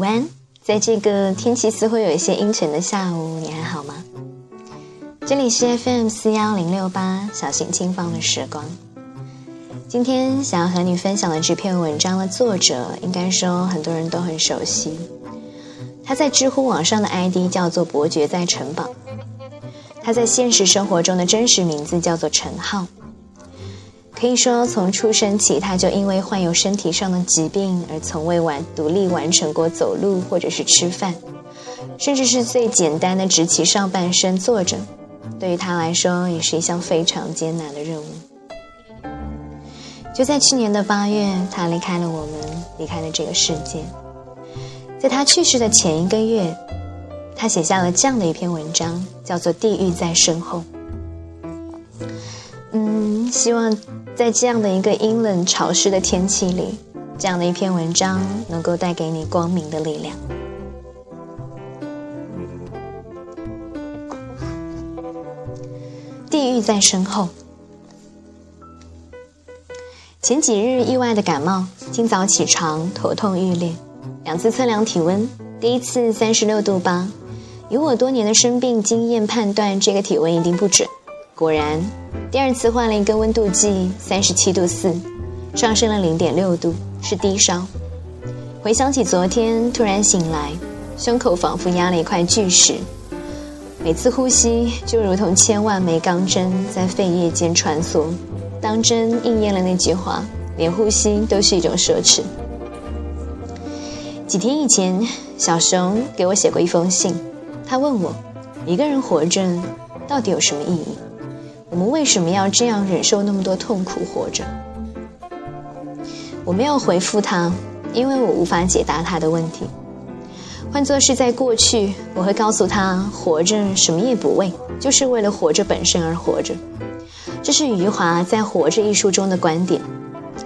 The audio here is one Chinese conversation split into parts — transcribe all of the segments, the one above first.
午安，在这个天气似乎有一些阴沉的下午，你还好吗？这里是 FM 四幺零六八，小型轻放的时光。今天想要和你分享的这篇文章的作者，应该说很多人都很熟悉。他在知乎网上的 ID 叫做“伯爵在城堡”，他在现实生活中的真实名字叫做陈浩。可以说，从出生起，他就因为患有身体上的疾病而从未完独立完成过走路或者是吃饭，甚至是最简单的直起上半身坐着，对于他来说也是一项非常艰难的任务。就在去年的八月，他离开了我们，离开了这个世界。在他去世的前一个月，他写下了这样的一篇文章，叫做《地狱在身后》。嗯，希望。在这样的一个阴冷潮湿的天气里，这样的一篇文章能够带给你光明的力量。地狱在身后。前几日意外的感冒，今早起床头痛欲裂，两次测量体温，第一次三十六度八，以我多年的生病经验判断，这个体温一定不准。果然。第二次换了一个温度计，三十七度四，上升了零点六度，是低烧。回想起昨天，突然醒来，胸口仿佛压了一块巨石，每次呼吸就如同千万枚钢针在肺叶间穿梭，当真应验了那句话：连呼吸都是一种奢侈。几天以前，小熊给我写过一封信，他问我，一个人活着到底有什么意义？我们为什么要这样忍受那么多痛苦活着？我没有回复他，因为我无法解答他的问题。换作是在过去，我会告诉他：活着什么也不为，就是为了活着本身而活着。这是余华在《活着》一书中的观点。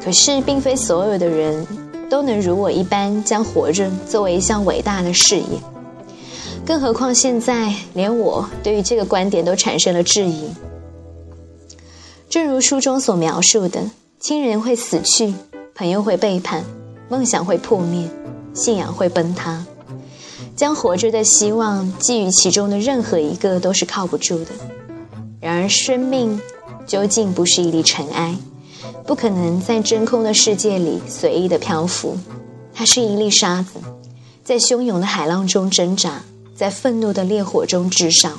可是，并非所有的人都能如我一般将活着作为一项伟大的事业。更何况，现在连我对于这个观点都产生了质疑。正如书中所描述的，亲人会死去，朋友会背叛，梦想会破灭，信仰会崩塌。将活着的希望寄予其中的任何一个都是靠不住的。然而，生命究竟不是一粒尘埃，不可能在真空的世界里随意的漂浮。它是一粒沙子，在汹涌的海浪中挣扎，在愤怒的烈火中炙烧。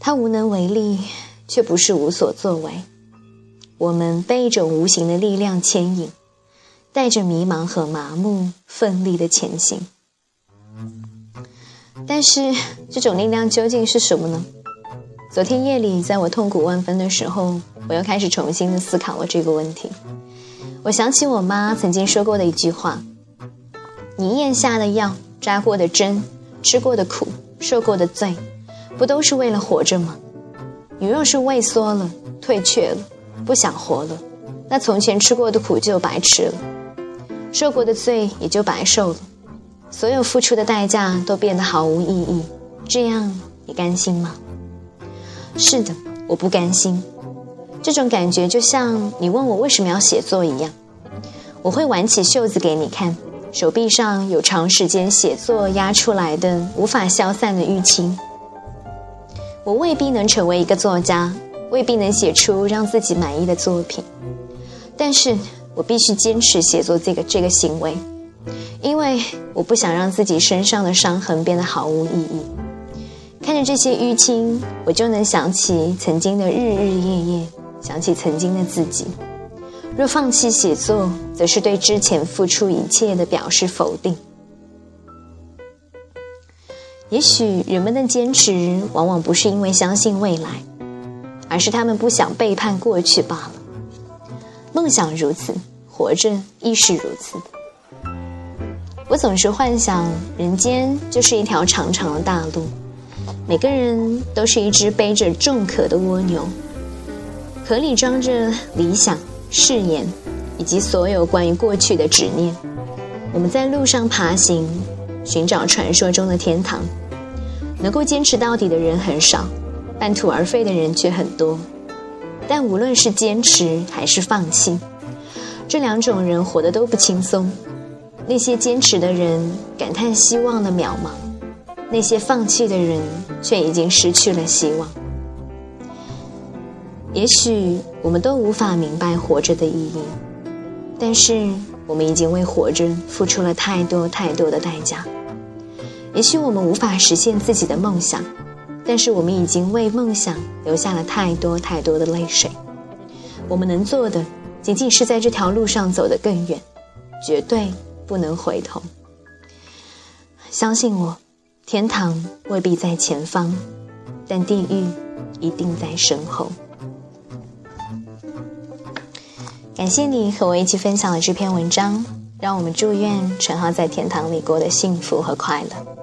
它无能为力。却不是无所作为，我们被一种无形的力量牵引，带着迷茫和麻木，奋力的前行。但是，这种力量究竟是什么呢？昨天夜里，在我痛苦万分的时候，我又开始重新的思考了这个问题。我想起我妈曾经说过的一句话：“你咽下的药、扎过的针、吃过的苦、受过的罪，不都是为了活着吗？”你若是畏缩了、退却了、不想活了，那从前吃过的苦就白吃了，受过的罪也就白受了，所有付出的代价都变得毫无意义。这样你甘心吗？是的，我不甘心。这种感觉就像你问我为什么要写作一样，我会挽起袖子给你看，手臂上有长时间写作压出来的无法消散的淤青。我未必能成为一个作家，未必能写出让自己满意的作品，但是我必须坚持写作这个这个行为，因为我不想让自己身上的伤痕变得毫无意义。看着这些淤青，我就能想起曾经的日日夜夜，想起曾经的自己。若放弃写作，则是对之前付出一切的表示否定。也许人们的坚持往往不是因为相信未来，而是他们不想背叛过去罢了。梦想如此，活着亦是如此。我总是幻想，人间就是一条长长的大路，每个人都是一只背着重壳的蜗牛，壳里装着理想、誓言，以及所有关于过去的执念。我们在路上爬行。寻找传说中的天堂，能够坚持到底的人很少，半途而废的人却很多。但无论是坚持还是放弃，这两种人活得都不轻松。那些坚持的人感叹希望的渺茫，那些放弃的人却已经失去了希望。也许我们都无法明白活着的意义，但是我们已经为活着付出了太多太多的代价。也许我们无法实现自己的梦想，但是我们已经为梦想留下了太多太多的泪水。我们能做的，仅仅是在这条路上走得更远，绝对不能回头。相信我，天堂未必在前方，但地狱一定在身后。感谢你和我一起分享了这篇文章，让我们祝愿陈浩在天堂里过得幸福和快乐。